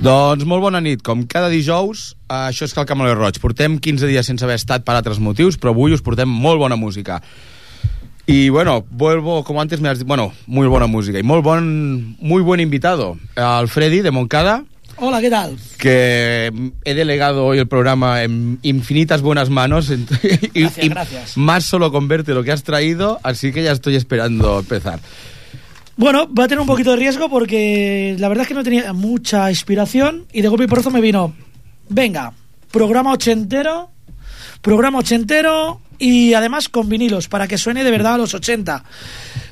Doncs molt bona nit. Com cada dijous, això és Cal Camaleo Roig. Portem 15 dies sense haver estat per altres motius, però avui us portem molt bona música. Y bueno, vuelvo, como antes me has dicho, bueno, muy buena música y muy buen, muy buen invitado, al Freddy de Moncada. Hola, ¿qué tal? Que he delegado hoy el programa en infinitas buenas manos. y, gracias, gracias. Más solo con verte lo que has traído, así que ya estoy esperando empezar. Bueno, va a tener un poquito de riesgo porque la verdad es que no tenía mucha inspiración y de golpe y porrazo me vino, venga, programa ochentero, programa ochentero y además con vinilos para que suene de verdad a los 80.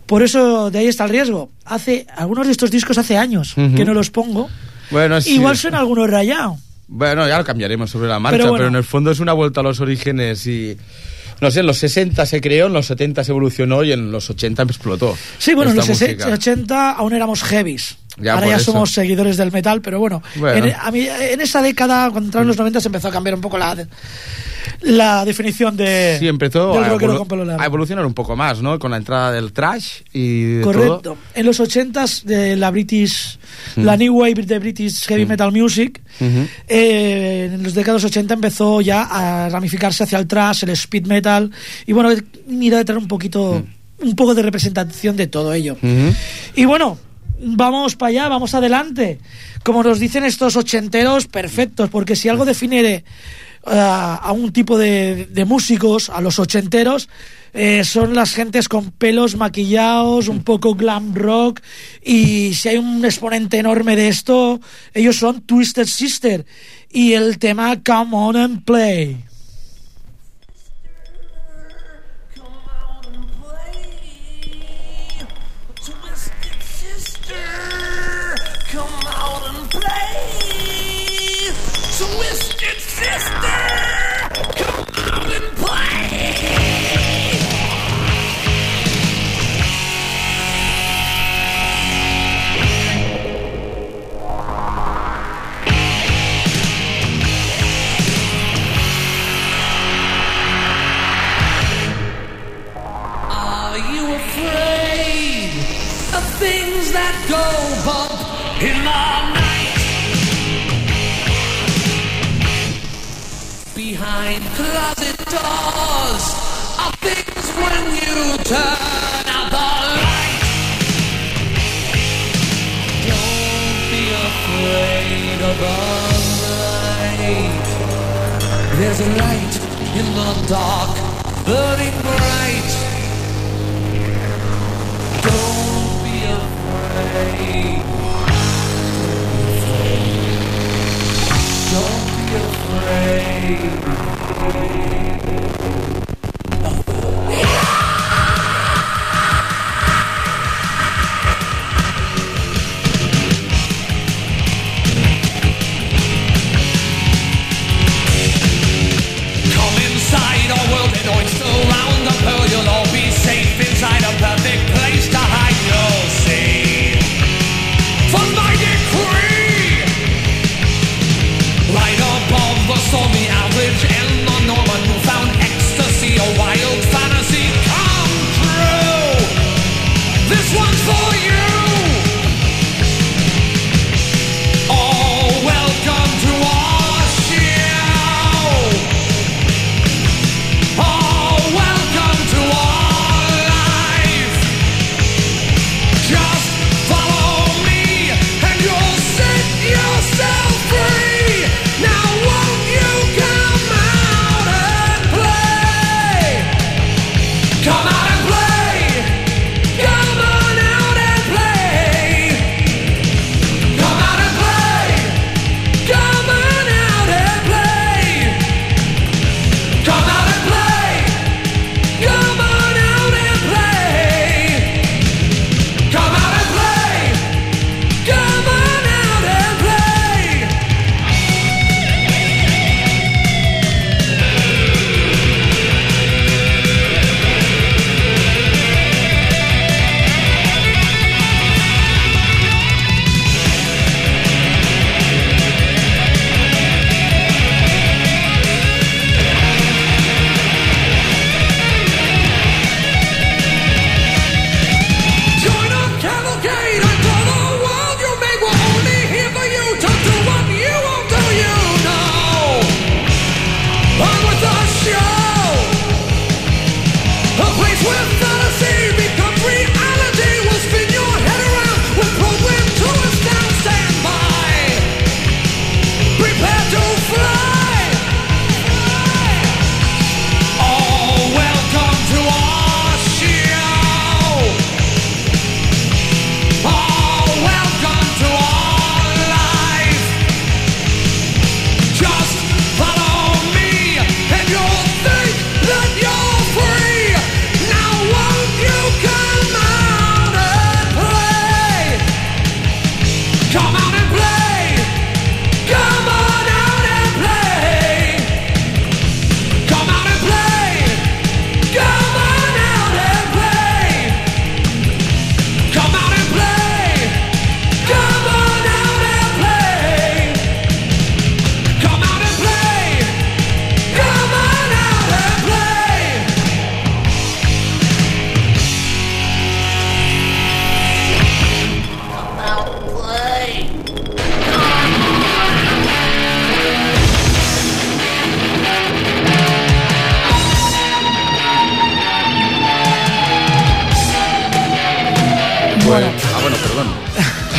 Por eso de ahí está el riesgo. Hace algunos de estos discos hace años que no los pongo. Bueno, sí. Igual suena algunos rayado. Bueno, ya lo cambiaremos sobre la marcha, pero en el fondo es una vuelta a los orígenes y no sé, en los 60 se creó, en los 70 se evolucionó y en los 80 explotó. Sí, bueno, en los 80 aún éramos heavies. Ahora ya somos seguidores del metal, pero bueno, En, a mí, en esa década, cuando entraron los 90, se empezó a cambiar un poco la, la definición de sí, empezó a, evolucionar un poco más, ¿no? Con la entrada del trash y Correcto. En los 80s de la British, mm. la New Wave de British Heavy mm. Metal Music, eh, en los décadas 80 empezó ya a ramificarse hacia el trash, el speed metal y bueno, mira de tener un poquito, mm. un poco de representación de todo ello. Y bueno, vamos para allá, vamos adelante. Como nos dicen estos ochenteros, perfectos, porque si algo define a un tipo de, músicos, a los ochenteros, eh, son las gentes con pelos maquillados, un poco glam rock, y si hay un exponente enorme de esto, ellos son Twisted Sister, y el tema Come On and Play. There's a light in the dark, burning bright. Don't be afraid. Don't be afraid.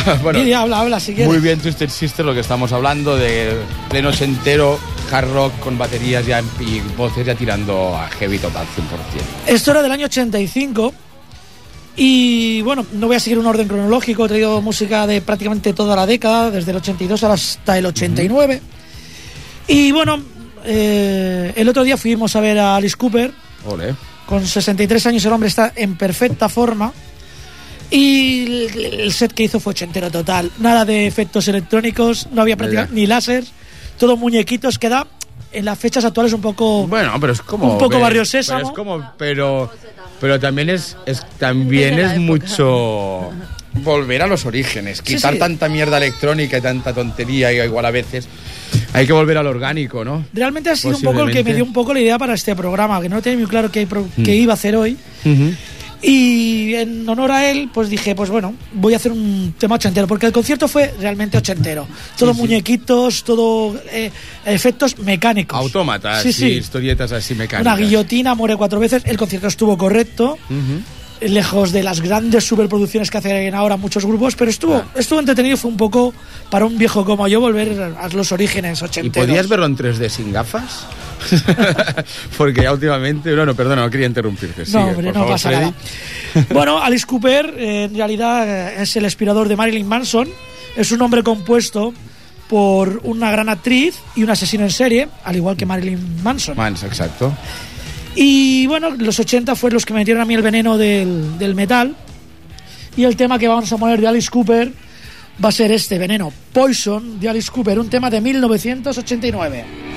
bueno, Didi, habla, habla, si quieres. muy bien Twisted Sister lo que estamos hablando de pleno entero hard rock con baterías ya y voces ya tirando a heavy total 100%. Esto era del año 85. Y bueno, no voy a seguir un orden cronológico, he traído música de prácticamente toda la década, desde el 82 hasta el 89. Y bueno, eh, el otro día fuimos a ver a Alice Cooper, Ole. con 63 años el hombre está en perfecta forma. Y el, set que hizo fue ochentero total. Nada de efectos electrónicos, no había prácticamente ni láser, todo muñequitos, queda en las fechas actuales un poco... Bueno, pero es como Un poco pero- Barrio pero Sésamo. es como pero pero también es, es también es mucho volver a los orígenes, quitar sí. tanta mierda electrónica y tanta tontería y igual a veces hay que volver al orgánico, ¿no? Realmente ha sido un poco el que me dio un poco la idea para este programa, que no tenía muy claro qué, qué Mm. iba a hacer hoy. Y en honor a él, pues dije, pues bueno, voy a hacer un tema ochentero, porque el concierto fue realmente ochentero. Todo Sí, sí. muñequitos, todo eh, efectos mecánicos. Autómatas Sí, sí. historietas así mecánicas. Una guillotina, muere cuatro veces. El concierto estuvo correcto, Ujú. Lejos de las grandes superproducciones que hacen ahora muchos grupos, pero estuvo, estuvo entretenido. Fue un poco para un viejo como yo volver a los orígenes ¿Y ochenteros. podías verlo en 3D sin gafas? Porque ya últimamente... No, no, perdona, no quería interrumpirte. No, hombre, no favor, pasa nada. Bueno, Alice Cooper eh, en realidad eh, es el inspirador de Marilyn Manson. Es un nombre compuesto por una gran actriz y un asesino en serie, al igual que Marilyn Manson. Mans, exacto. Y bueno, los 80 fue los que me metieron a mí el veneno del, del metal. Y el tema que vamos a poner de Alice Cooper va a ser este, Veneno, Poison, de Alice Cooper, un tema de 1989.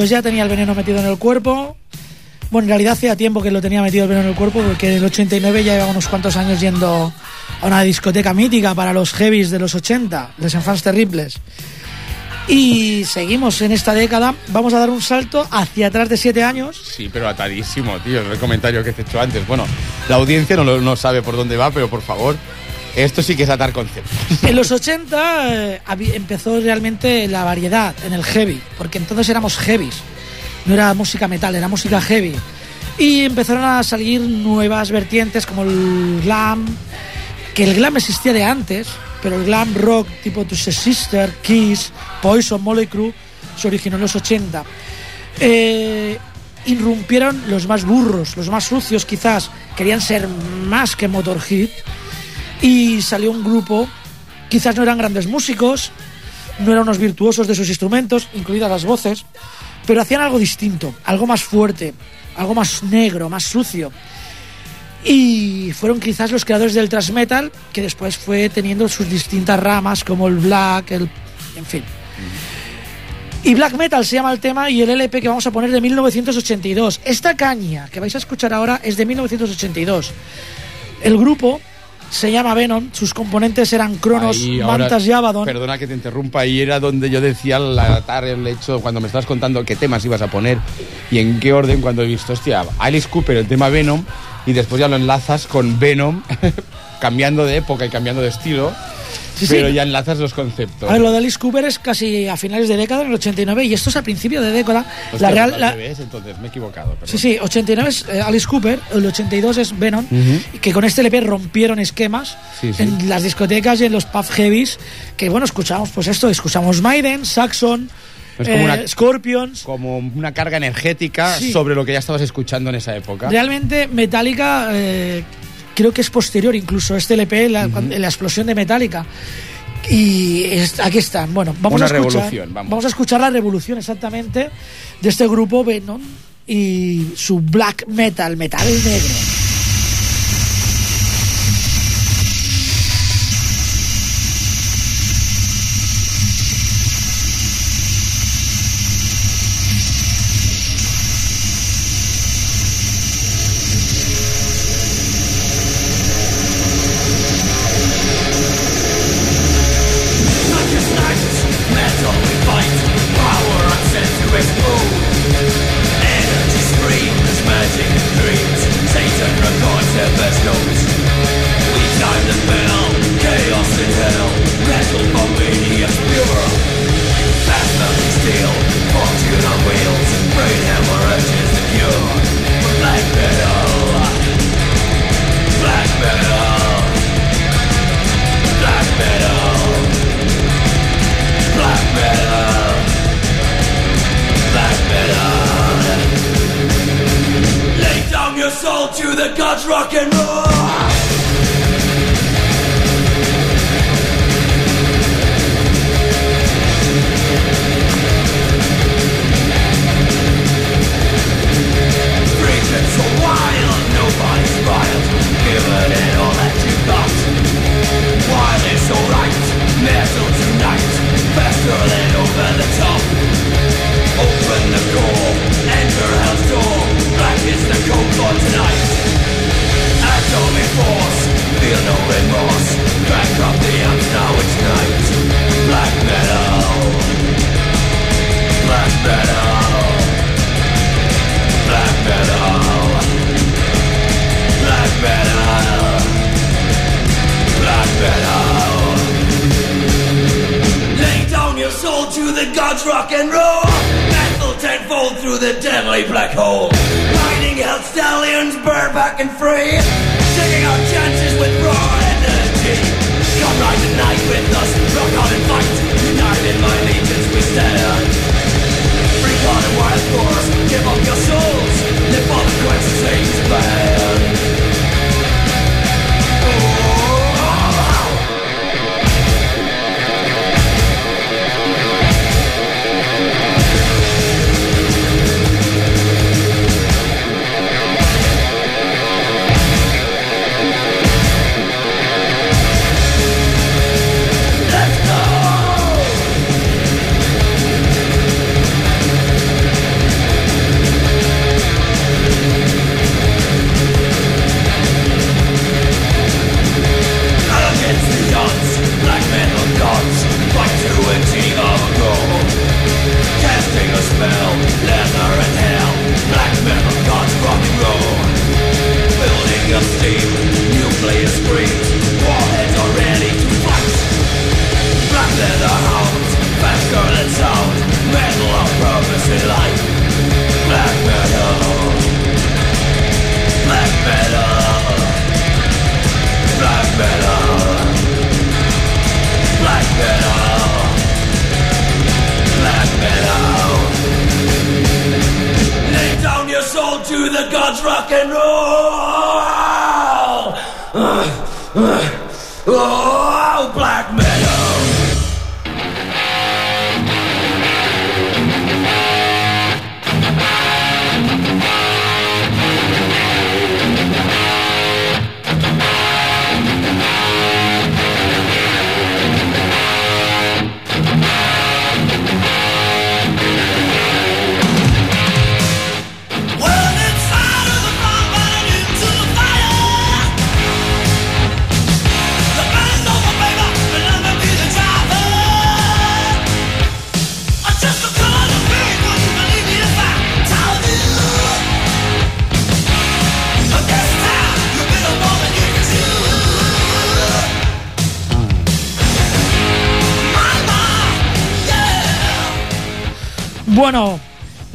Pues ya tenía el veneno metido en el cuerpo. Bueno, en realidad hacía tiempo que lo tenía metido el veneno en el cuerpo porque en el 89 ya lleva unos cuantos años yendo a una discoteca mítica para los heavies de los 80, les Enfants Terribles. Y seguimos en esta década. Vamos a dar un salto hacia atrás de 7 años. Sí, pero atadísimo, tío. El comentario que te he hecho antes. Bueno, la audiencia no, no sabe por dónde va, pero por favor, esto sí que es atar conceptos. En los 80 eh, empezó realmente la variedad en el heavy, porque entonces éramos heavies. No era música metal, era música heavy. Y empezaron a salir nuevas vertientes como el glam, que el glam existía de antes, pero el glam rock tipo Twisted Sister, Kiss, Poison, Molly Crew se originó en los 80. Eh, irrumpieron los más burros, los más sucios quizás, querían ser más que Motorhead y salió un grupo, quizás no eran grandes músicos, no eran unos virtuosos de sus instrumentos, incluidas las voces, pero hacían algo distinto, algo más fuerte, algo más negro, más sucio. Y fueron quizás los creadores del thrash metal, que después fue teniendo sus distintas ramas, como el black, el. en fin. Y black metal se llama el tema y el LP que vamos a poner de 1982. Esta caña que vais a escuchar ahora es de 1982. El grupo se llama Venom, sus componentes eran Cronos, Ahí, ahora- Mantas y Abaddon. Perdona que te interrumpa, ahí era donde yo decía al atar el hecho, cuando me estabas contando qué temas ibas a poner y en qué orden, cuando he visto, hostia, Alice Cooper, el tema Venom, y después ya lo enlazas con Venom, cambiando de época y cambiando de estilo, Sí, sí. pero ya enlazas los conceptos. A ver, lo de Alice Cooper es casi a finales de década, en el 89, y esto es a principio de década. Hostia, la real, pues al la- revés, entonces me he equivocado. perdón. Sí, sí, 89 es eh, Alice Cooper, el 82 es Venom, y que con este LP rompieron esquemas Sí, sí. en las discotecas y en los pub heavies, que bueno, escuchamos pues esto, escuchamos Maiden, Saxon, Es como eh, una- Scorpions. Como una carga energética Sí. sobre lo que ya estabas escuchando en esa época. Realmente Metallica eh, creo que es posterior incluso a este LP, la, cuando- la explosión de Metallica. Y es- aquí están. Bueno, vamos Una a escuchar, revolución, vamos. a escuchar la revolución exactamente de este grupo Venom y su black metal, metal negro.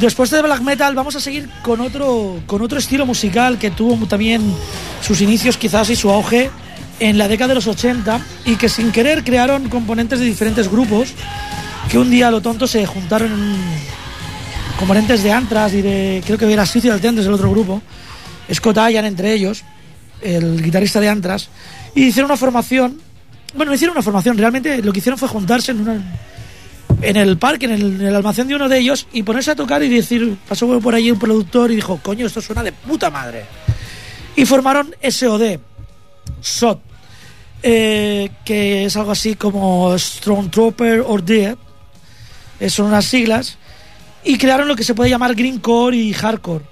Después de black metal vamos a seguir con otro, con otro estilo musical que tuvo también sus inicios quizás y su auge en la década de los 80 y que sin querer crearon componentes de diferentes grupos que un día a lo tonto se juntaron en componentes de Antras y de creo que era Suicidal Tendencies el otro grupo Scott Ian entre ellos el guitarrista de Antras y hicieron una formación bueno no hicieron una formación realmente lo que hicieron fue juntarse en una en el parque, en el, almacén de uno de ellos, y ponerse a tocar y decir, pasó por allí un productor y dijo, coño, esto suena de puta madre. Y formaron SOD, SOT, eh, que es algo así como Strong Trooper or Dead, eh, son unas siglas, y crearon lo que se puede llamar Greencore y Hardcore.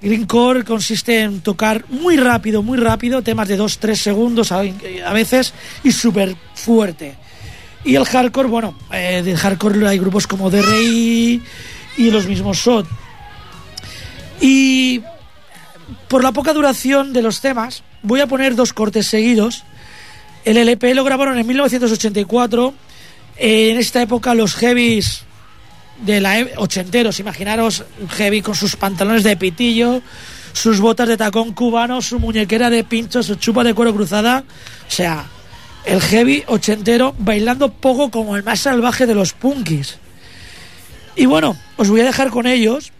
Greencore consiste en tocar muy rápido, muy rápido, temas de 2-3 segundos a, a veces, y súper fuerte. Y el hardcore, bueno, eh, del hardcore hay grupos como DRI y los mismos SOT. Y por la poca duración de los temas, voy a poner dos cortes seguidos. El LP lo grabaron en 1984. Eh, en esta época los heavies de la e- ochenteros, imaginaros heavy con sus pantalones de pitillo, sus botas de tacón cubano, su muñequera de pinchos, su chupa de cuero cruzada. O sea, el heavy ochentero bailando poco como el más salvaje de los punkis. Y bueno, os voy a dejar con ellos,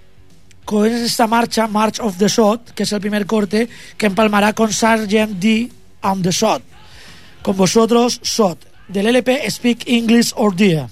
con esta marcha, March of the Shot, que es el primer corte, que empalmará con Sgt. D on the Shot. Con vosotros, Shot, del LP Speak English or Dear.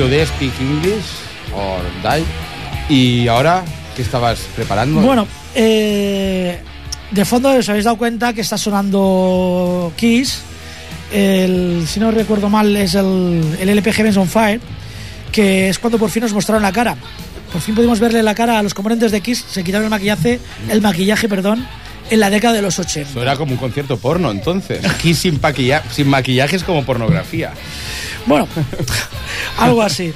SOD Speak English or Die. Y ahora, ¿qué estabas preparando? Bueno, eh, de fondo os habéis dado cuenta que está sonando Kiss. El, si no recuerdo mal, es el, el LP Heavens on Fire, que es cuando por fin nos mostraron la cara. Por fin pudimos verle la cara a los componentes de Kiss. Se quitaron el maquillaje, el maquillaje, perdón, en la década de los 80. Eso era como un concierto porno, entonces. Aquí sin, sin maquillaje es como pornografía. Bueno, algo así.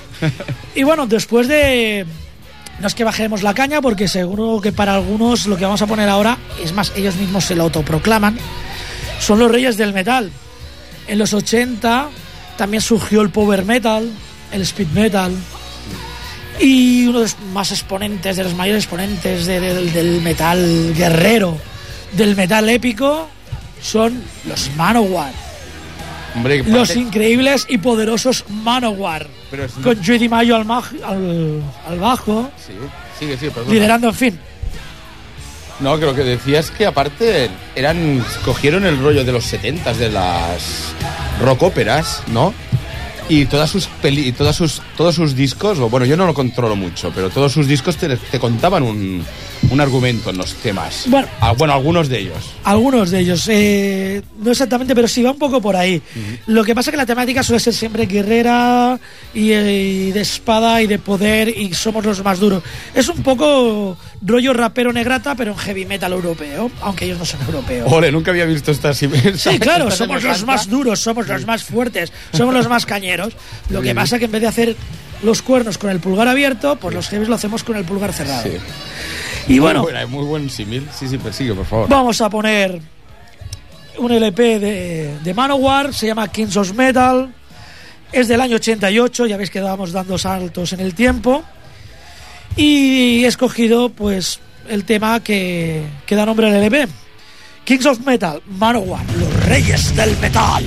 Y bueno, después de... No es que bajemos la caña, porque seguro que para algunos lo que vamos a poner ahora, es más, ellos mismos se lo autoproclaman, son los reyes del metal. En los 80 también surgió el power metal, el speed metal, y uno de los más exponentes, de los mayores exponentes de- del- del metal guerrero, del metal épico, son los Manowar. Hombre, Los increíbles y poderosos Manowar. Pero es- Con Judy Mayo al, al, al bajo, Sí, sigue, sí, perdona. liderando, en fin. No, que lo que decías es que aparte eran cogieron el rollo de los 70 de las rock óperas, ¿no? Y todas sus peli, y todas sus todos sus discos, o bueno, yo no lo controlo mucho, pero todos sus discos te, te contaban un, un argumento en los temas. Bueno. Ah, bueno, algunos de ellos. Algunos de ellos, eh, no exactamente, pero sí va un poco por ahí. Lo que pasa que la temática suele ser siempre guerrera y, eh, y de espada y de poder y somos los más duros. Es un poco rollo rapero negrata, pero en heavy metal europeo, aunque ellos no son europeos. Ole, nunca había visto esta Sí, claro, somos los más duros, somos los más fuertes, somos los más cañeros. Lo que pasa que en vez de hacer los cuernos con el pulgar abierto, pues los heavies lo hacemos con el pulgar cerrado. Sí. Y bueno, Muy, buena, muy buen símil. Sí, sí, persigue, por favor. vamos a poner un LP de, de Manowar, se llama Kings of Metal, es del año 88, ya veis que dábamos dando saltos en el tiempo, y he escogido pues el tema que, que da nombre al LP. Kings of Metal, Manowar, los reyes del metal.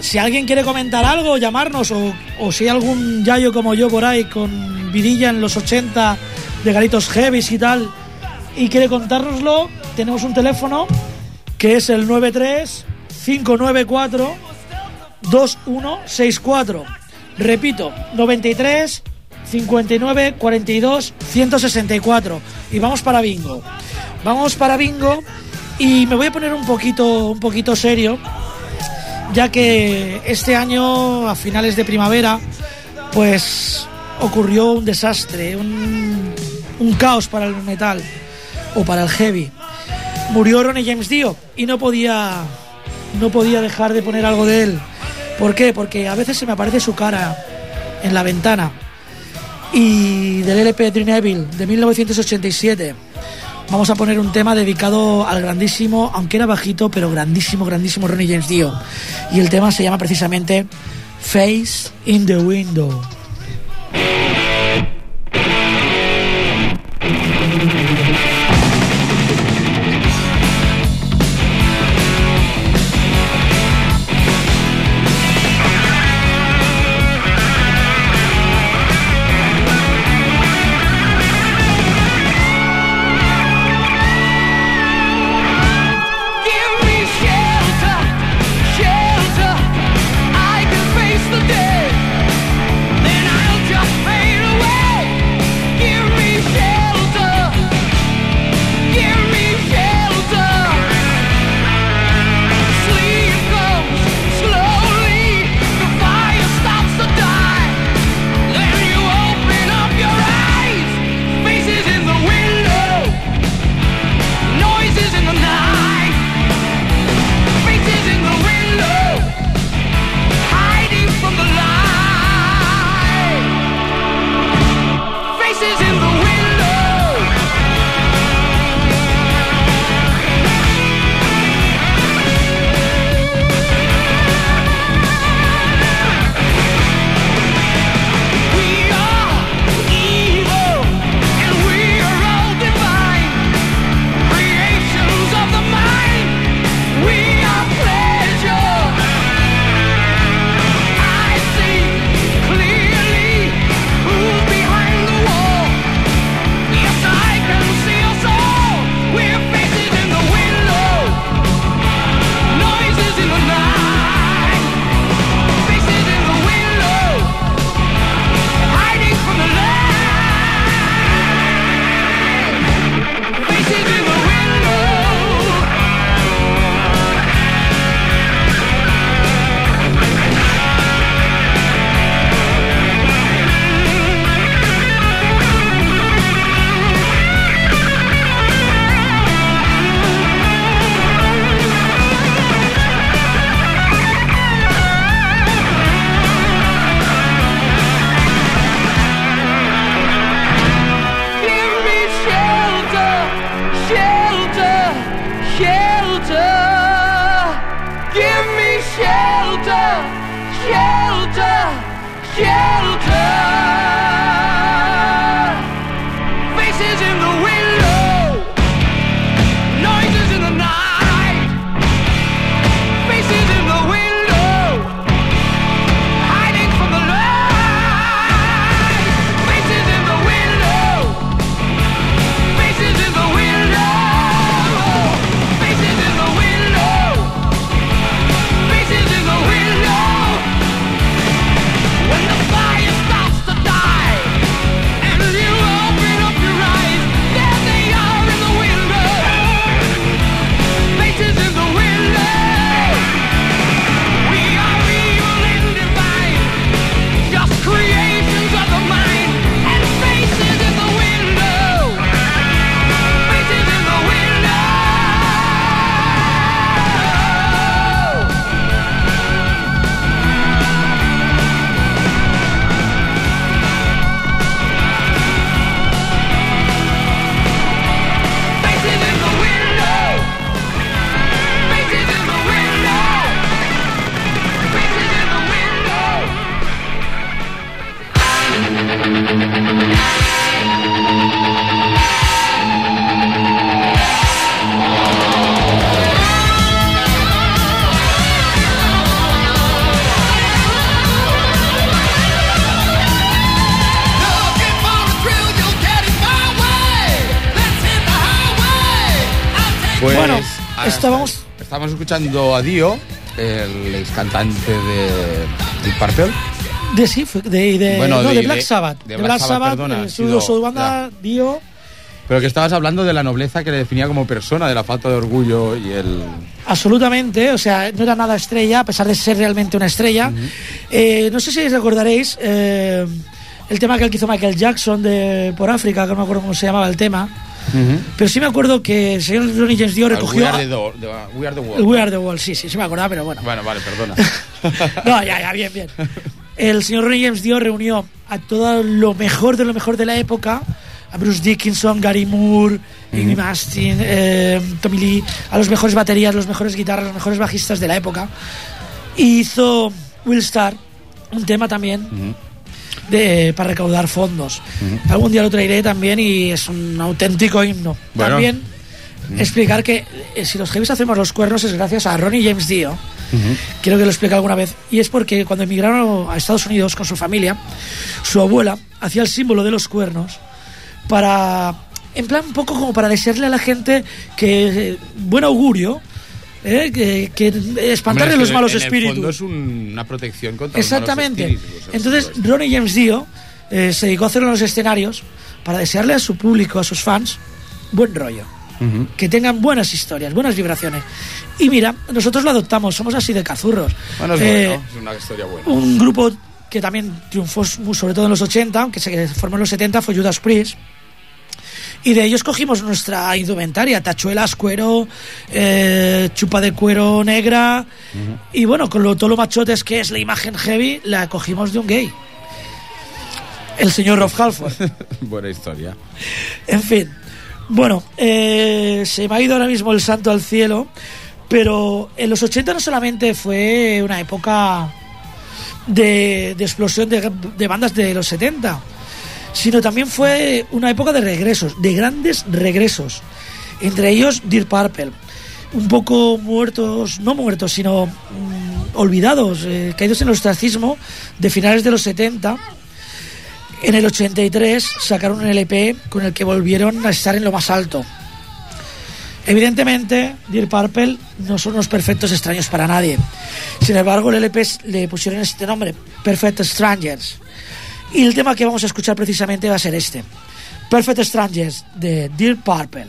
Si alguien quiere comentar algo, llamarnos, o, o si hay algún yayo como yo por ahí con vidilla en los 80 de garitos heavies y tal, y quiere contárnoslo, tenemos un teléfono que es el 93 594 2164. Repito, 93 59 42 164. Y vamos para bingo. Vamos para bingo y me voy a poner un poquito un poquito serio ya que este año, a finales de primavera, pues ocurrió un desastre, un, caos para el metal o para el heavy. Murió Ronnie James Dio y no podía, no podía dejar de poner algo de él. ¿Por qué? Porque a veces se me aparece su cara en la ventana. Y del LP Dream Evil de 1987 vamos a poner un tema dedicado al grandísimo, aunque era bajito, pero grandísimo, grandísimo Ronnie James Dio. Y el tema se llama precisamente Face in the Window. Pues, Bueno, estábamos- Estábamos escuchando a Dio, el ex cantante de Deep Purple. De sí, de, de, Bueno, no, de, de- Black de- Sabbath. de De, Black Black Sabbath, Sabbath, perdona, eh, su, sido- su banda Dio. Pero que estabas hablando de la nobleza que le definía como persona, de la falta de orgullo y el... Absolutamente, o sea, no era nada estrella, a pesar de ser realmente una estrella. Eh, no sé si recordaréis eh, el tema que hizo Michael Jackson de por África, que no me acuerdo cómo se llamaba el tema, pero sí me acuerdo que el señor Ronnie James Dio recogió... We Are the, the- We Are the World. We Are the World, sí, sí, sí me acordaba, pero bueno. Bueno, vale, perdona. No, ya, ya, bien, bien. El señor Ronnie James Dio reunió a todo lo mejor de lo mejor de la época, a Bruce Dickinson, Gary Moore, Iggy Mastin, eh, Tommy Lee, a los mejores baterías, los mejores guitarras, los mejores bajistas de la época. Y hizo Will Star, un tema también de, para recaudar fondos. Algún día lo traeré también y es un auténtico himno. Bueno. También explicar que eh, si los heavies hacemos los cuernos es gracias a Ronnie James Dio. Quiero que lo explique alguna vez. Y es porque cuando emigraron a Estados Unidos con su familia, su abuela hacía el símbolo de los cuernos para, en plan, un poco como para desearle a la gente que eh, buen augurio, eh, que, que espantarle Hombre, los malos en el espíritus. fondo es un- una protección contra Exactamente. los malos espíritus. Entonces. Ronnie James Dio eh, se dedicó a hacerlo en los escenarios para desearle a su público, a sus fans, buen rollo. Que tengan buenas historias, buenas vibraciones. Y mira, nosotros lo adoptamos, somos así de cazurros. Bueno, es Eh, bueno, es una historia buena. un grupo que también triunfó sobre todo en los 80, aunque se formó en los 70, fue Judas Priest. Y de ellos cogimos nuestra indumentaria, tachuelas, cuero, eh, chupa de cuero negra. Y bueno, con lo, todo lo machotes que es la imagen heavy, la cogimos de un gay. El señor Rob Halford. Buena historia. En fin. Bueno, eh, se me ha ido ahora mismo el santo al cielo, pero en los 80 no solamente fue una época de, de explosión de, de bandas de los 70, sino también fue una época de regresos, de grandes regresos. Entre ellos Dear Purple, un poco muertos, no muertos, sino mm, olvidados, eh, caídos en el ostracismo de finales de los 70 en el 83 sacaron un LP con el que volvieron a estar en lo más alto. Evidentemente, Dear Purple no son unos perfectos extraños para nadie. Sin embargo, el LP le pusieron este nombre, Perfect Strangers. Y el tema que vamos a escuchar precisamente va a ser este, Perfect Strangers de Dear Purple.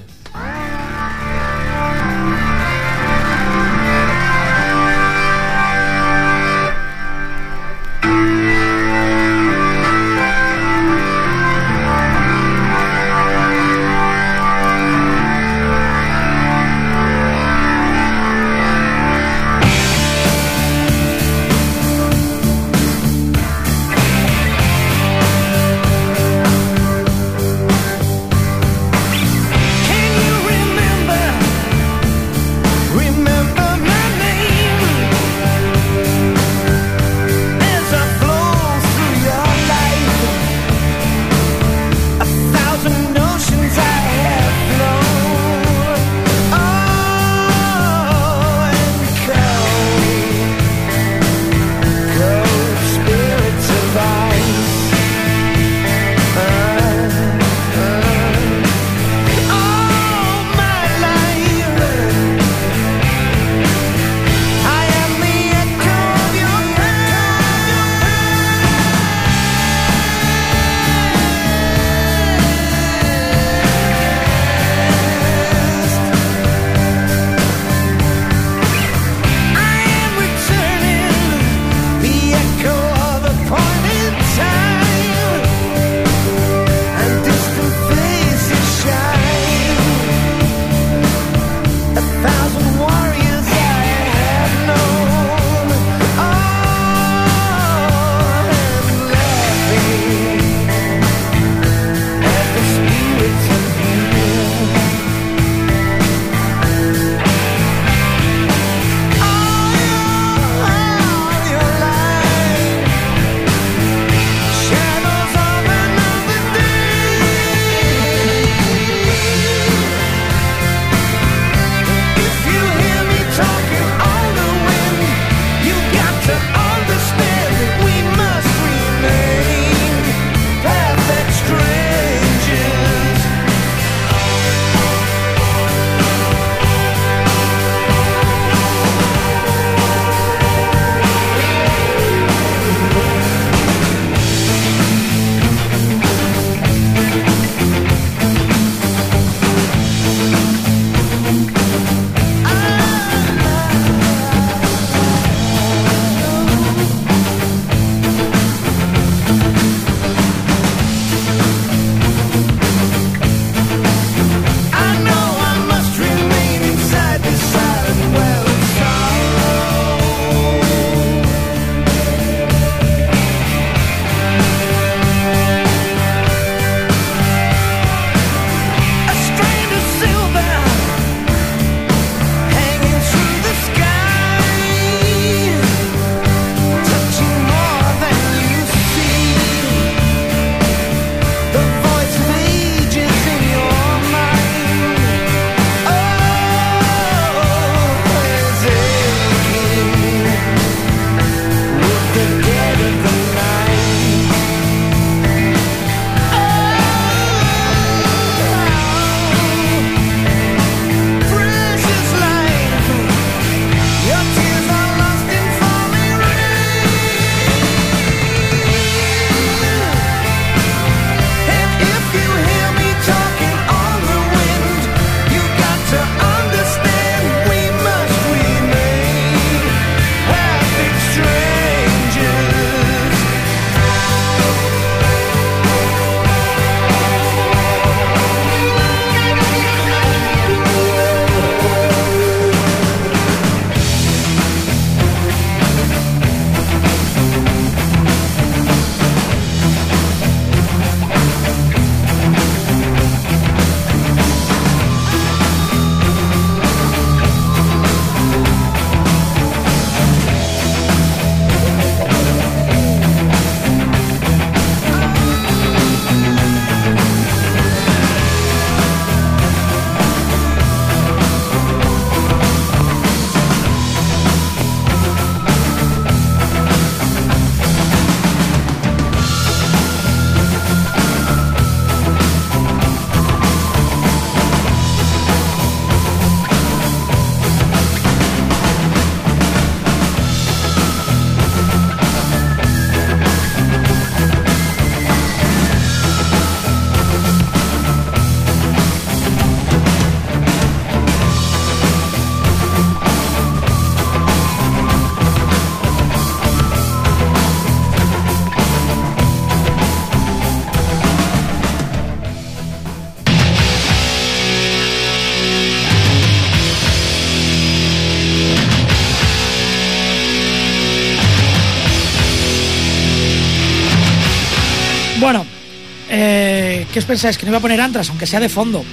¿Qué os pensáis? Que no iba a poner Antras, aunque sea de fondo.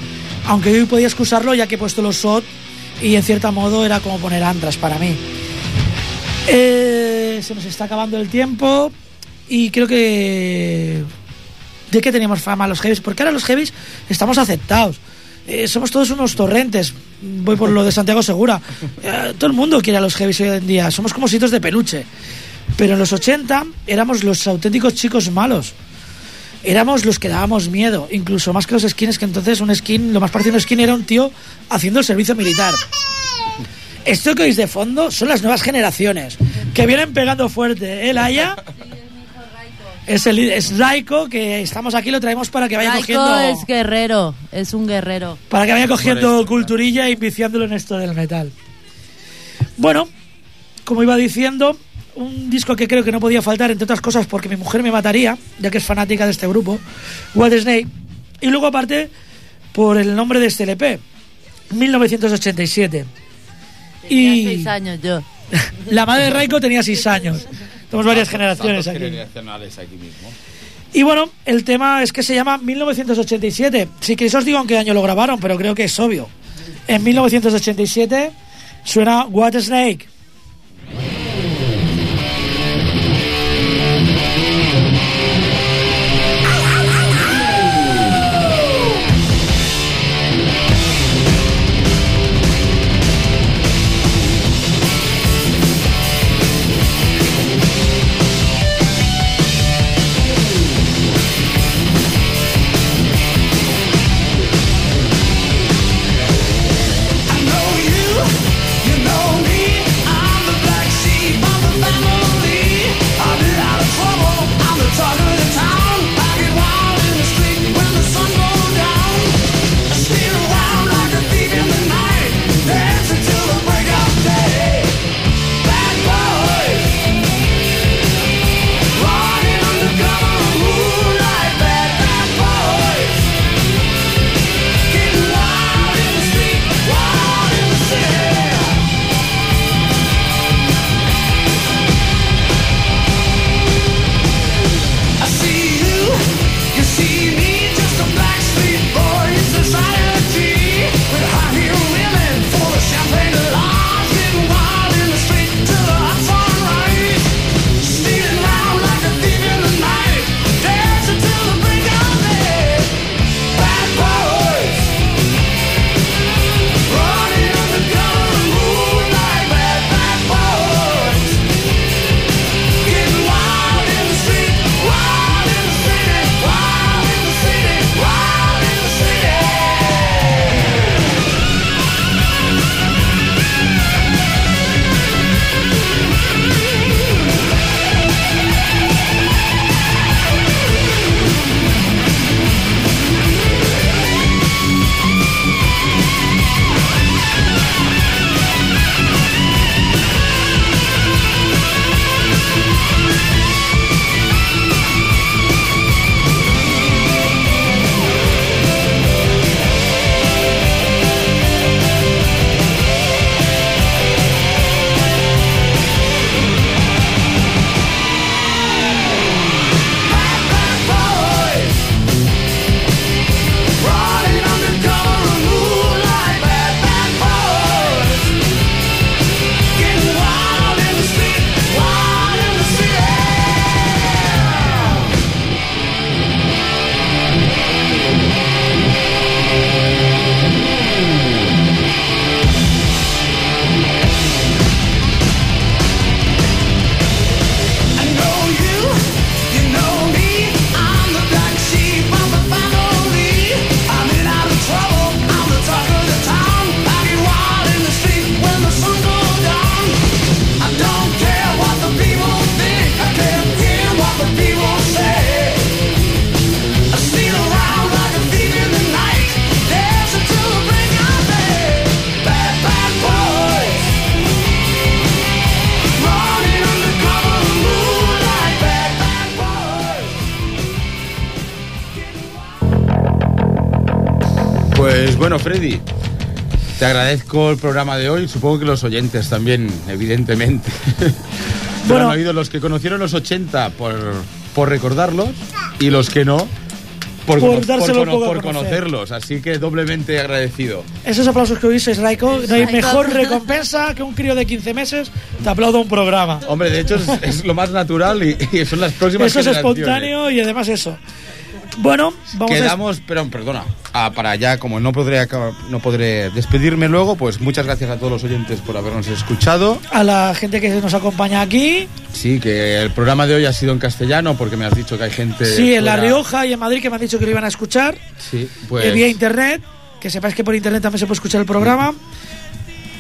Aunque hoy podía excusarlo ya que he puesto los SOT y en cierto modo era como poner Antras para mí. Eh, se nos está acabando el tiempo y creo que... ¿De qué teníamos fama los heavies? Porque ahora los heavies estamos aceptados. Eh, somos todos unos torrentes. Voy por lo de Santiago Segura. Eh, todo el mundo quiere a los heavies hoy en día. Somos como sitios de peluche. Pero en los 80 éramos los auténticos chicos malos. Éramos los que dábamos miedo, incluso más que los skins, que entonces un skin, lo más parecido a un skin era un tío haciendo el servicio militar. Esto que oís de fondo son las nuevas generaciones, que vienen pegando fuerte. El Aya es, el, es Raiko, que estamos aquí, lo traemos para que vaya Raiko cogiendo... es guerrero, es un guerrero. Para que vaya cogiendo esto. culturilla y viciándolo en esto del metal. Bueno, como iba diciendo, un disco que creo que no podía faltar, entre otras cosas, porque mi mujer me mataría, ya que es fanática de este grupo, White Snake. Y luego, aparte, por el nombre de este LP, 1987. Tenía Y seis años yo. la madre de Raiko tenía 6 años. Tenemos varias generaciones aquí. generacionales aquí mismo. Y bueno, el tema es que se llama 1987. Si queréis os digo en qué año lo grabaron, pero creo que es obvio. En 1987 suena What Snake. Pues bueno, Freddy, te agradezco el programa de hoy. Supongo que los oyentes también, evidentemente. Pero Bueno. han oído los que conocieron los 80 por, por recordarlos y los que no, por, por cono- dárselo por un poco a por conocer. conocerlos. Así que doblemente agradecido. Esos aplausos que oísteis, Raiko, no hay mejor recompensa que un crío de 15 meses te aplauda un programa. Hombre, de hecho es, es lo más natural y, y son las próximas Eso es espontáneo y además eso. Bueno, vamos a... Quedamos, pero perdona, ah, para allá, como no podré, acabar- no podré despedirme luego, pues muchas gracias a todos los oyentes por habernos escuchado. A la gente que nos acompaña aquí, Sí, que el programa de hoy ha sido en castellano porque me has dicho que hay gente. sí, en La fuera. Rioja y en Madrid que me han dicho que lo iban a escuchar Sí, eh, pues. vía internet. Que sepáis que por internet también se puede escuchar el programa.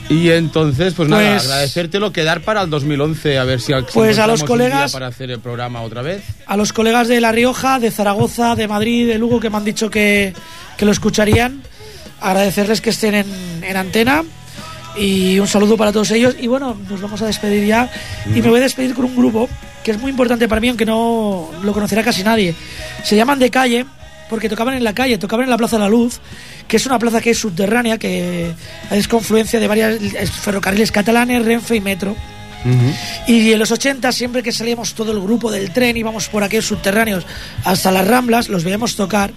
Y entonces, pues, nada, Pues- agradecértelo, quedar para el 2011, a ver si, Pues a los colegas- para hacer el programa otra vez. A los colegas de La Rioja, de Zaragoza, de Madrid, de Lugo que me han dicho que, que lo escucharían. Agradecerles que estén en, en antena. Y un saludo para todos ellos. Y bueno, nos vamos a despedir ya. Y me voy a despedir con un grupo que es muy importante para mí, aunque no lo conocerá casi nadie. Se llaman De Calle, porque tocaban en la calle, tocaban en la Plaza de la Luz, que es una plaza que es subterránea, que es confluencia de varios ferrocarriles catalanes, Renfe y Metro. Y en los 80, siempre que salíamos todo el grupo del tren, íbamos por aquellos subterráneos hasta las Ramblas, los veíamos tocar.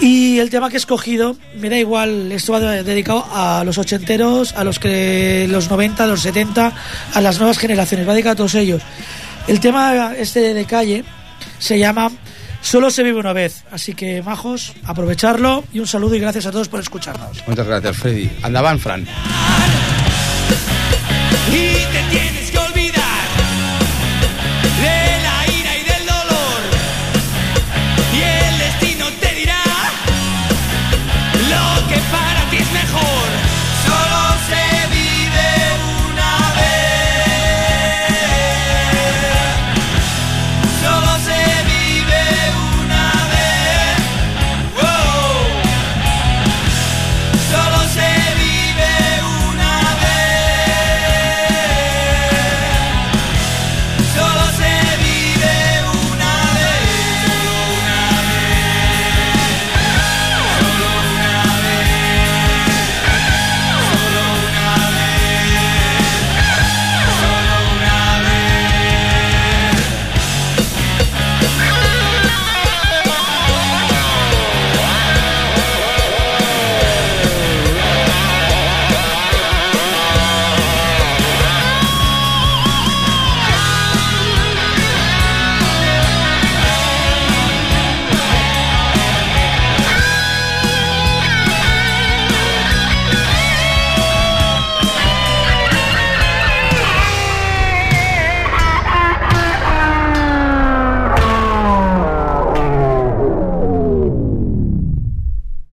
Y el tema que he escogido, me da igual, esto va de- dedicado a los ochenteros, a los que los 90, los 70, a las nuevas generaciones, va dedicado a todos ellos. El tema este de calle se llama Solo se vive una vez, así que majos, aprovecharlo y un saludo y gracias a todos por escucharnos. Muchas gracias, Freddy. Andaban, Fran.